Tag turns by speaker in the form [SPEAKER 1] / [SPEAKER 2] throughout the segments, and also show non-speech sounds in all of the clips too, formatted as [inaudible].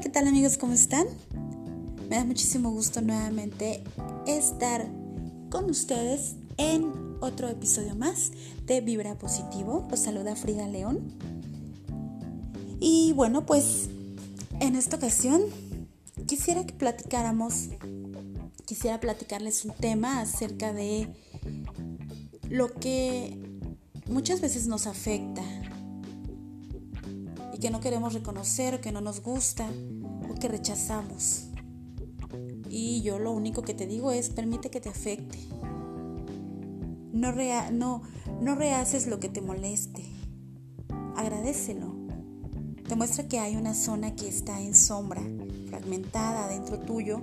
[SPEAKER 1] ¿qué tal amigos? ¿Cómo están? Me da muchísimo gusto nuevamente estar con ustedes en otro episodio más de Vibra Positivo. Los saluda Frida León. Y bueno, pues en esta ocasión quisiera que platicáramos, quisiera platicarles un tema acerca de lo que muchas veces nos afecta y que no queremos reconocer que no nos gusta o que rechazamos. Y yo lo único que te digo es permite que te afecte. No, no, no rehaces lo que te moleste. Agradecelo. Demuestra que hay una zona que está en sombra, fragmentada dentro tuyo,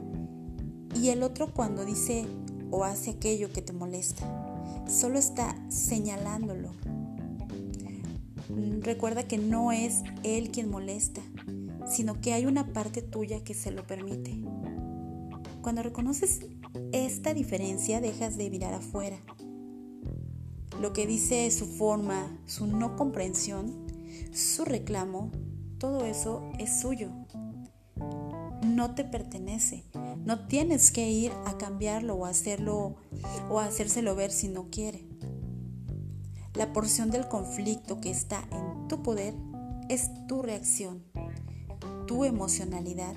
[SPEAKER 1] y el otro cuando dice o hace aquello que te molesta, solo está señalándolo, Recuerda que no es él quien molesta, sino que hay una parte tuya que se lo permite. Cuando reconoces esta diferencia, dejas de mirar afuera. Lo que dice su forma, su no comprensión, su reclamo, todo eso es suyo. No te pertenece. No tienes que ir a cambiarlo o hacerlo o hacérselo ver si no quiere. La porción del conflicto que está en tu poder es tu reacción, tu emocionalidad.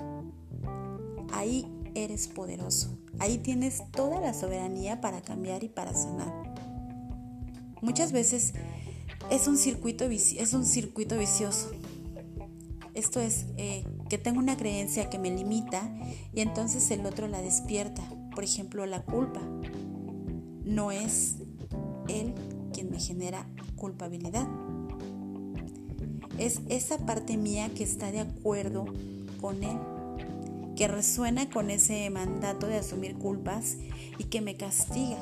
[SPEAKER 1] Ahí eres poderoso. Ahí tienes toda la soberanía para cambiar y para sanar. Muchas veces es un circuito, es un circuito vicioso. Esto es eh, que tengo una creencia que me limita y entonces el otro la despierta. Por ejemplo, la culpa. No es él quien me genera culpabilidad. Es esa parte mía que está de acuerdo con él, que resuena con ese mandato de asumir culpas y que me castiga.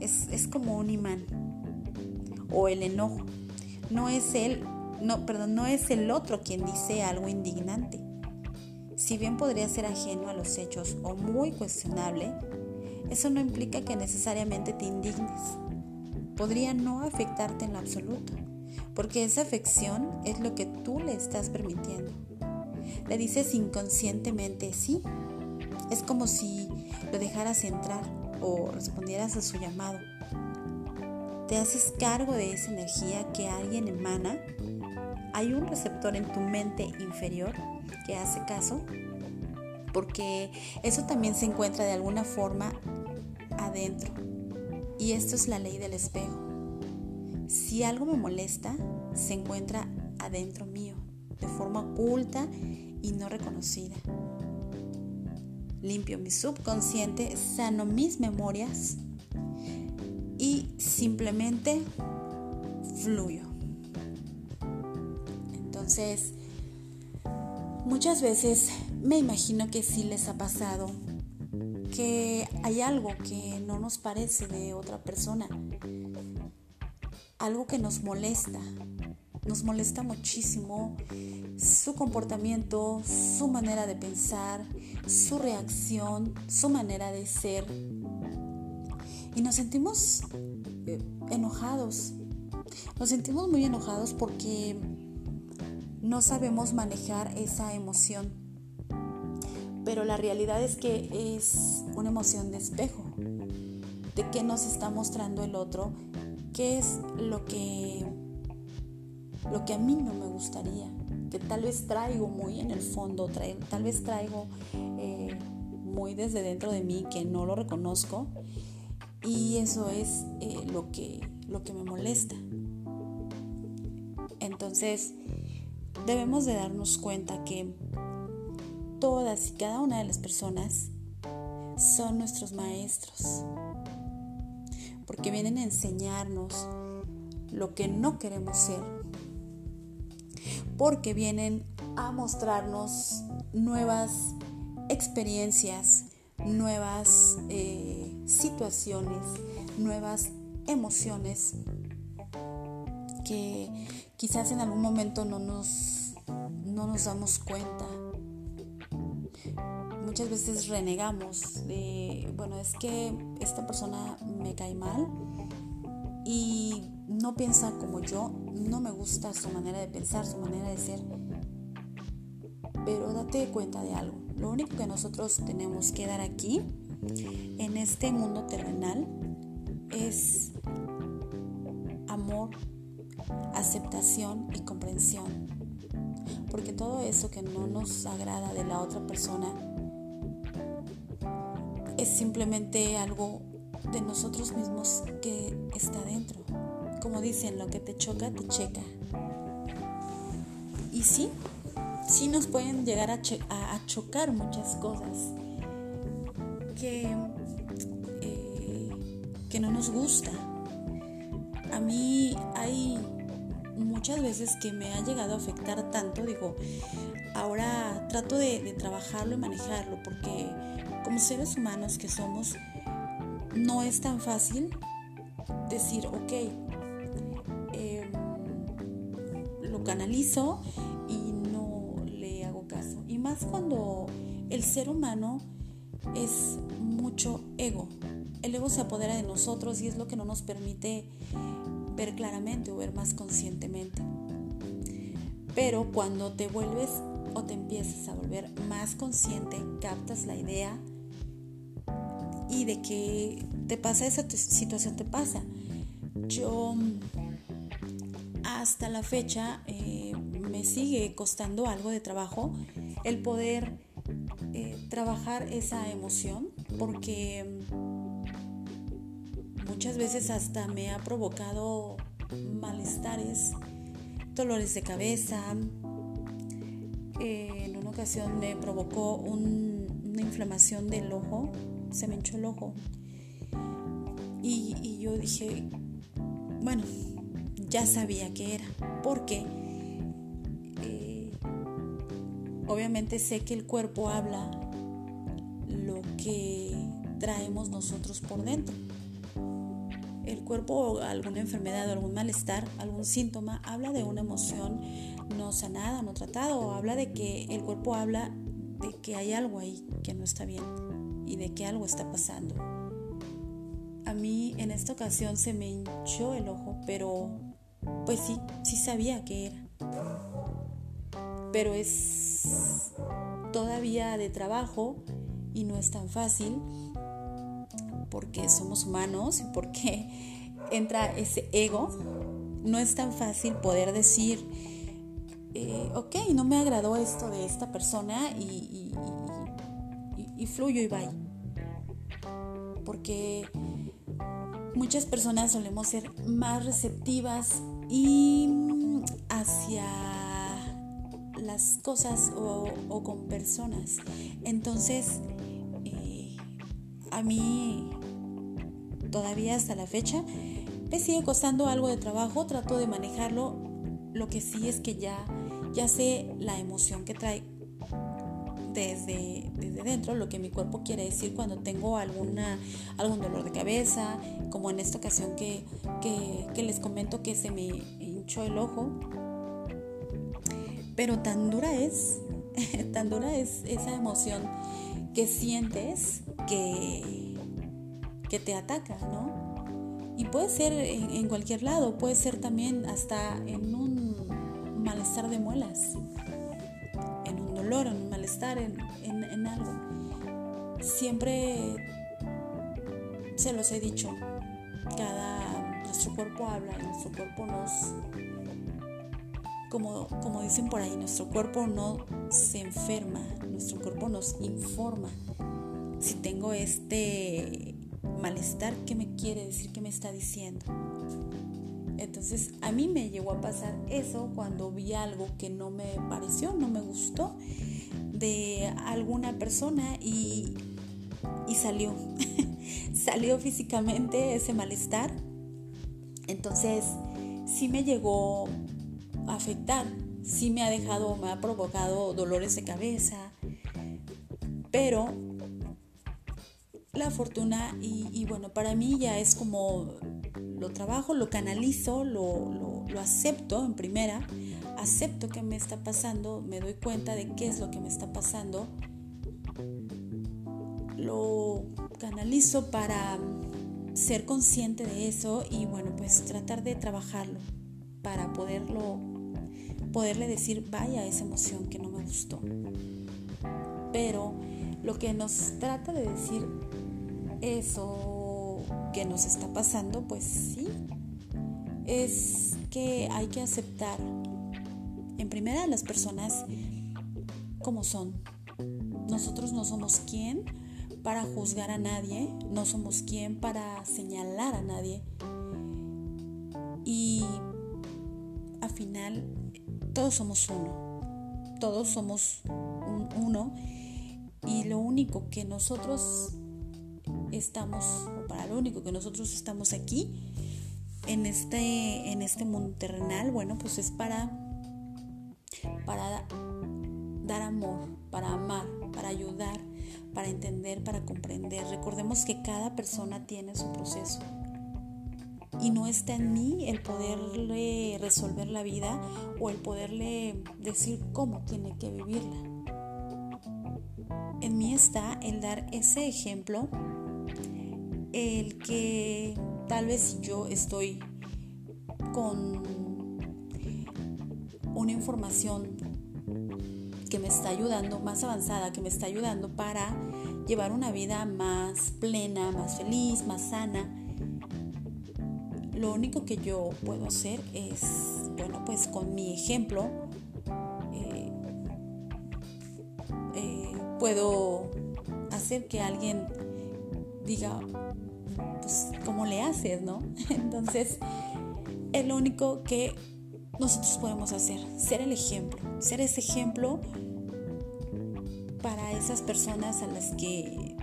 [SPEAKER 1] Es, es como un imán. O el enojo. No es él, no, perdón, no es el otro quien dice algo indignante. Si bien podría ser ajeno a los hechos o muy cuestionable, eso no implica que necesariamente te indignes podría no afectarte en lo absoluto, porque esa afección es lo que tú le estás permitiendo. Le dices inconscientemente sí. Es como si lo dejaras entrar o respondieras a su llamado. Te haces cargo de esa energía que alguien emana. Hay un receptor en tu mente inferior que hace caso, porque eso también se encuentra de alguna forma adentro y esto es la ley del espejo. Si algo me molesta, se encuentra adentro mío, de forma oculta y no reconocida. Limpio mi subconsciente, sano mis memorias y simplemente fluyo. Entonces, muchas veces me imagino que sí les ha pasado que hay algo que no nos parece de otra persona, algo que nos molesta, nos molesta muchísimo su comportamiento, su manera de pensar, su reacción, su manera de ser. Y nos sentimos eh, enojados, nos sentimos muy enojados porque no sabemos manejar esa emoción pero la realidad es que es una emoción de espejo, de qué nos está mostrando el otro, qué es lo que, lo que a mí no me gustaría, que tal vez traigo muy en el fondo, tal vez traigo eh, muy desde dentro de mí que no lo reconozco y eso es eh, lo, que, lo que me molesta. Entonces, debemos de darnos cuenta que todas y cada una de las personas son nuestros maestros, porque vienen a enseñarnos lo que no queremos ser, porque vienen a mostrarnos nuevas experiencias, nuevas eh, situaciones, nuevas emociones que quizás en algún momento no nos, no nos damos cuenta muchas veces renegamos de, bueno, es que esta persona me cae mal y no piensa como yo, no me gusta su manera de pensar, su manera de ser. Pero date cuenta de algo. Lo único que nosotros tenemos que dar aquí, en este mundo terrenal, es amor, aceptación y comprensión. Porque todo eso que no nos agrada de la otra persona simplemente algo de nosotros mismos que está dentro. Como dicen, lo que te choca, te checa. Y sí, sí nos pueden llegar a, chocar muchas cosas que, eh, que no nos gusta. A mí hay muchas veces que me ha llegado a afectar tanto, digo, ahora trato de, trabajarlo y manejarlo, porque como seres humanos que somos, no es tan fácil decir, ok, em, lo canalizo y no le hago caso. Y más cuando el ser humano es mucho ego. El ego se apodera de nosotros y es lo que no nos permite ver claramente o ver más conscientemente. Pero cuando te vuelves o te empiezas a volver más consciente, captas la idea y de que te pasa esa situación, te pasa. Yo hasta la fecha eh, me sigue costando algo de trabajo el poder eh, trabajar esa emoción porque muchas veces hasta me ha provocado malestares, dolores de cabeza. Eh, en una ocasión me provocó una inflamación del ojo, se me hinchó el ojo. Y, yo dije, bueno, ya sabía que era, porque eh, obviamente sé que el cuerpo habla lo que traemos nosotros por dentro cuerpo alguna enfermedad o algún malestar, algún síntoma, habla de una emoción no sanada, no tratada, o habla de que el cuerpo habla de que hay algo ahí que no está bien y de que algo está pasando. A mí en esta ocasión se me hinchó el ojo, pero pues sí, sí sabía que era. Pero es todavía de trabajo y no es tan fácil porque somos humanos y porque entra ese ego, no es tan fácil poder decir, eh, ok, no me agradó esto de esta persona y, fluyo y vaya. Porque muchas personas solemos ser más receptivas y hacia las cosas o, con personas. Entonces, eh, a mí todavía hasta la fecha. Me sigue costando algo de trabajo, trato de manejarlo. Lo que sí es que ya, ya sé la emoción que trae desde, desde dentro, lo que mi cuerpo quiere decir cuando tengo alguna, algún dolor de cabeza, como en esta ocasión que, que les comento que se me hinchó el ojo. Pero tan dura es, [laughs] tan dura es esa emoción que sientes que que te ataca, ¿no? Y puede ser en, cualquier lado, puede ser también hasta en un malestar de muelas, en un dolor, en un malestar, en, en algo. Siempre se los he dicho, cada nuestro cuerpo habla nuestro cuerpo nos como, como dicen por ahí, nuestro cuerpo no se enferma, nuestro cuerpo nos informa. Si tengo este malestar, ¿qué me quiere decir? ¿Qué me está diciendo? Entonces a mí me llegó a pasar eso cuando vi algo que no me pareció, no me gustó de alguna persona y, y salió. [laughs] salió físicamente ese malestar. Entonces sí me llegó a afectar, sí me ha dejado, me ha provocado dolores de cabeza, pero la fortuna y, bueno, para mí ya es como lo trabajo, lo canalizo, lo, acepto en primera, acepto que me está pasando, me doy cuenta de qué es lo que me está pasando, lo canalizo para ser consciente de eso y bueno, pues tratar de trabajarlo para poderlo poderle decir, vaya esa emoción que no me gustó. Pero lo que nos trata de decir eso que nos está pasando, pues sí, es que hay que aceptar en primera las personas como son. Nosotros no somos quien para juzgar a nadie, no somos quien para señalar a nadie. Y al final todos somos uno, todos somos uno y lo único que nosotros estamos, o para lo único que nosotros estamos aquí en este, en este mundo terrenal, bueno, pues es para, para dar amor, para amar, para ayudar, para entender, para comprender. Recordemos que cada persona tiene su proceso y no está en mí el poderle resolver la vida o el poderle decir cómo tiene que vivirla. En mí está el dar ese ejemplo, el que tal vez yo estoy con una información que me está ayudando, más avanzada, que me está ayudando para llevar una vida más plena, más feliz, más sana. Lo único que yo puedo hacer es, bueno, pues con mi ejemplo, eh, eh, puedo hacer que alguien diga, pues, ¿cómo le haces, no? [laughs] Entonces, es lo único que nosotros podemos hacer, ser el ejemplo, ser ese ejemplo para esas personas a las que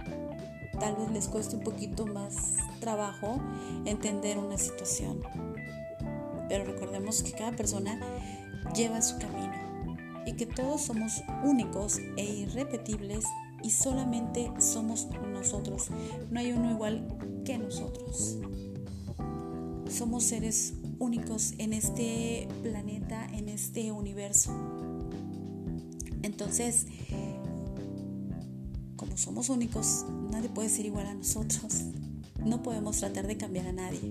[SPEAKER 1] tal vez les cueste un poquito más trabajo entender una situación. Pero recordemos que cada persona lleva su camino y que todos somos únicos e irrepetibles y solamente somos nosotros. No hay uno igual que nosotros. Somos seres únicos en este planeta, en este universo. Entonces, como somos únicos, nadie puede ser igual a nosotros. No podemos tratar de cambiar a nadie.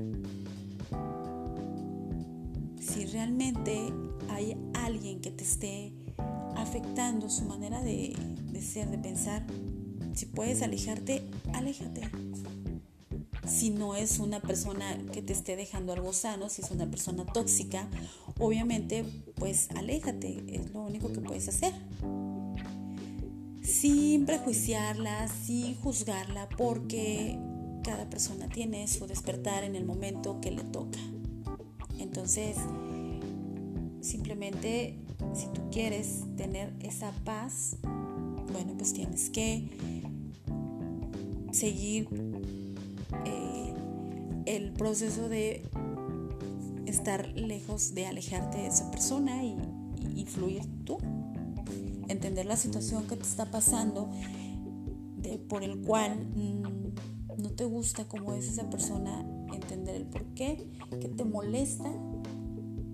[SPEAKER 1] Si realmente hay alguien que te esté afectando su manera de, ser, de pensar, si puedes alejarte, aléjate si no es una persona que te esté dejando algo sano, si es una persona tóxica, obviamente pues aléjate, es lo único que puedes hacer. Sin prejuiciarla, sin juzgarla, porque cada persona tiene su despertar en el momento que le toca. Entonces, simplemente si tú quieres tener esa paz, bueno, pues tienes que seguir eh, el proceso de estar lejos, de alejarte de esa persona y, fluir tú. Entender la situación que te está pasando, de, por el cual mm, no te gusta cómo es esa persona, entender el por qué, que te molesta,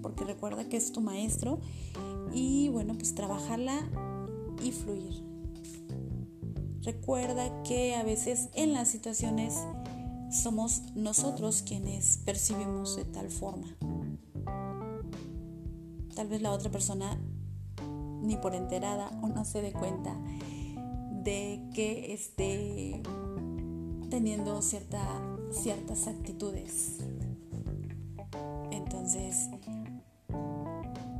[SPEAKER 1] porque recuerda que es tu maestro, y bueno, pues trabajarla y fluir. Recuerda que a veces en las situaciones somos nosotros quienes percibimos de tal forma. Tal vez la otra persona ni por enterada o no se dé cuenta de que esté teniendo cierta, ciertas actitudes. Entonces,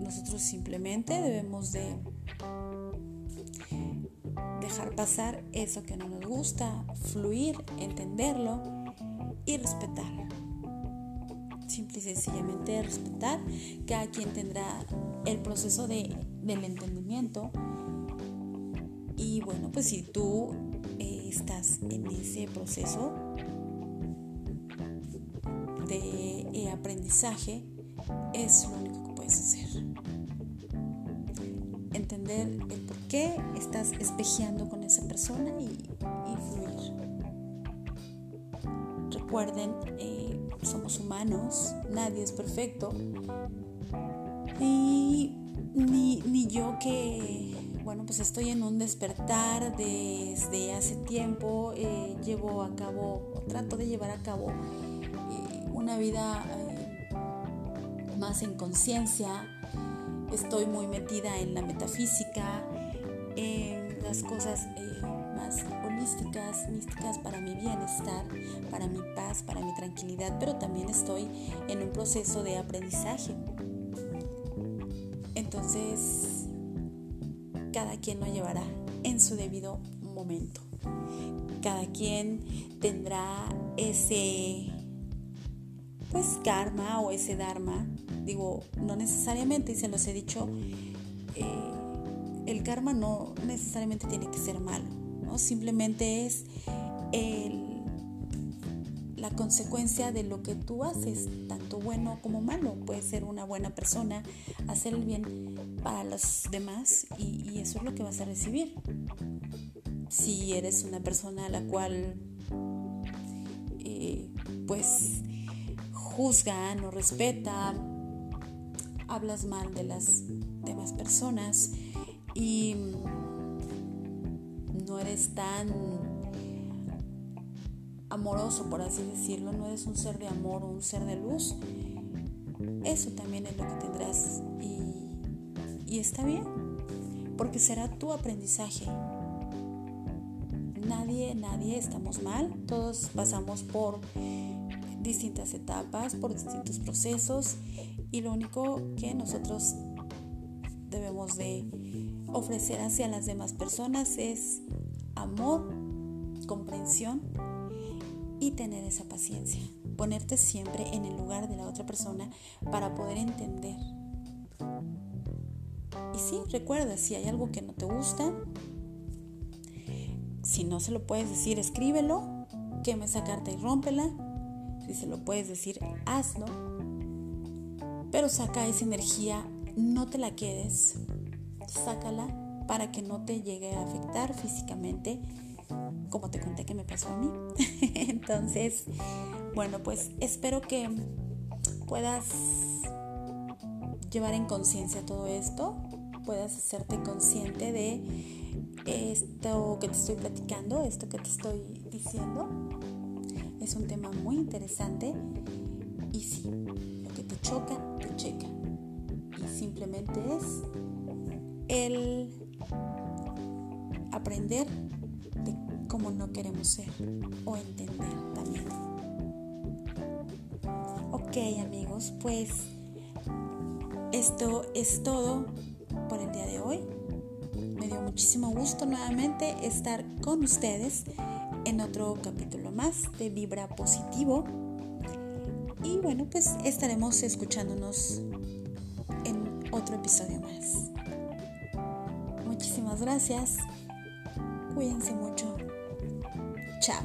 [SPEAKER 1] nosotros simplemente debemos de dejar pasar eso que no nos gusta, fluir, entenderlo y respetar. Simple y sencillamente respetar. Cada quien tendrá el proceso de, del entendimiento. Y bueno, pues si tú eh, estás en ese proceso de eh, aprendizaje, es lo El por qué estás espejeando con esa persona y, y fluir. Recuerden, eh, somos humanos, nadie es perfecto. Y ni, yo que, bueno, pues estoy en un despertar desde hace tiempo, eh, llevo a cabo, trato de llevar a cabo eh, una vida más en conciencia, estoy muy metida en la metafísica, en las cosas eh, más holísticas, místicas para mi bienestar, para mi paz, para mi tranquilidad, pero también estoy en un proceso de aprendizaje. Entonces, cada quien lo llevará en su debido momento. Cada quien tendrá ese pues karma o ese dharma. Digo, no necesariamente, y se los he dicho, eh, el karma no necesariamente tiene que ser malo, ¿no? Simplemente es la consecuencia de lo que tú haces, tanto bueno como malo. Puedes ser una buena persona, hacer el bien para los demás y, y eso es lo que vas a recibir. Si eres una persona a la cual eh, pues juzga, no respeta, hablas mal de las demás personas y no eres tan amoroso, por así decirlo, no eres un ser de amor o un ser de luz, eso también es lo que tendrás y, y está bien, porque será tu aprendizaje. Nadie, nadie estamos mal, todos pasamos por distintas etapas, por distintos procesos y lo único que nosotros debemos de ofrecer hacia las demás personas es amor, comprensión y tener esa paciencia. Ponerte siempre en el lugar de la otra persona para poder entender. Y sí, recuerda, si hay algo que no te gusta, si no se lo puedes decir, escríbelo, queme esa carta y rómpela si se lo puedes decir, hazlo. Pero saca esa energía, no te la quedes, sácala para que no te llegue a afectar físicamente, como te conté que me pasó a mí. [laughs] Entonces, bueno, pues espero que puedas llevar en conciencia todo esto, puedas hacerte consciente de esto que te estoy platicando, esto que te estoy diciendo es un tema muy interesante y sí, lo que te choca, te checa. Y simplemente es el aprender de cómo no queremos ser o entender también. Ok amigos, pues esto es todo por el día de hoy. Me dio muchísimo gusto nuevamente estar con ustedes en otro capítulo más de Vibra Positivo. Y bueno, pues estaremos escuchándonos en otro episodio más. Muchísimas gracias. Cuídense mucho. Chao.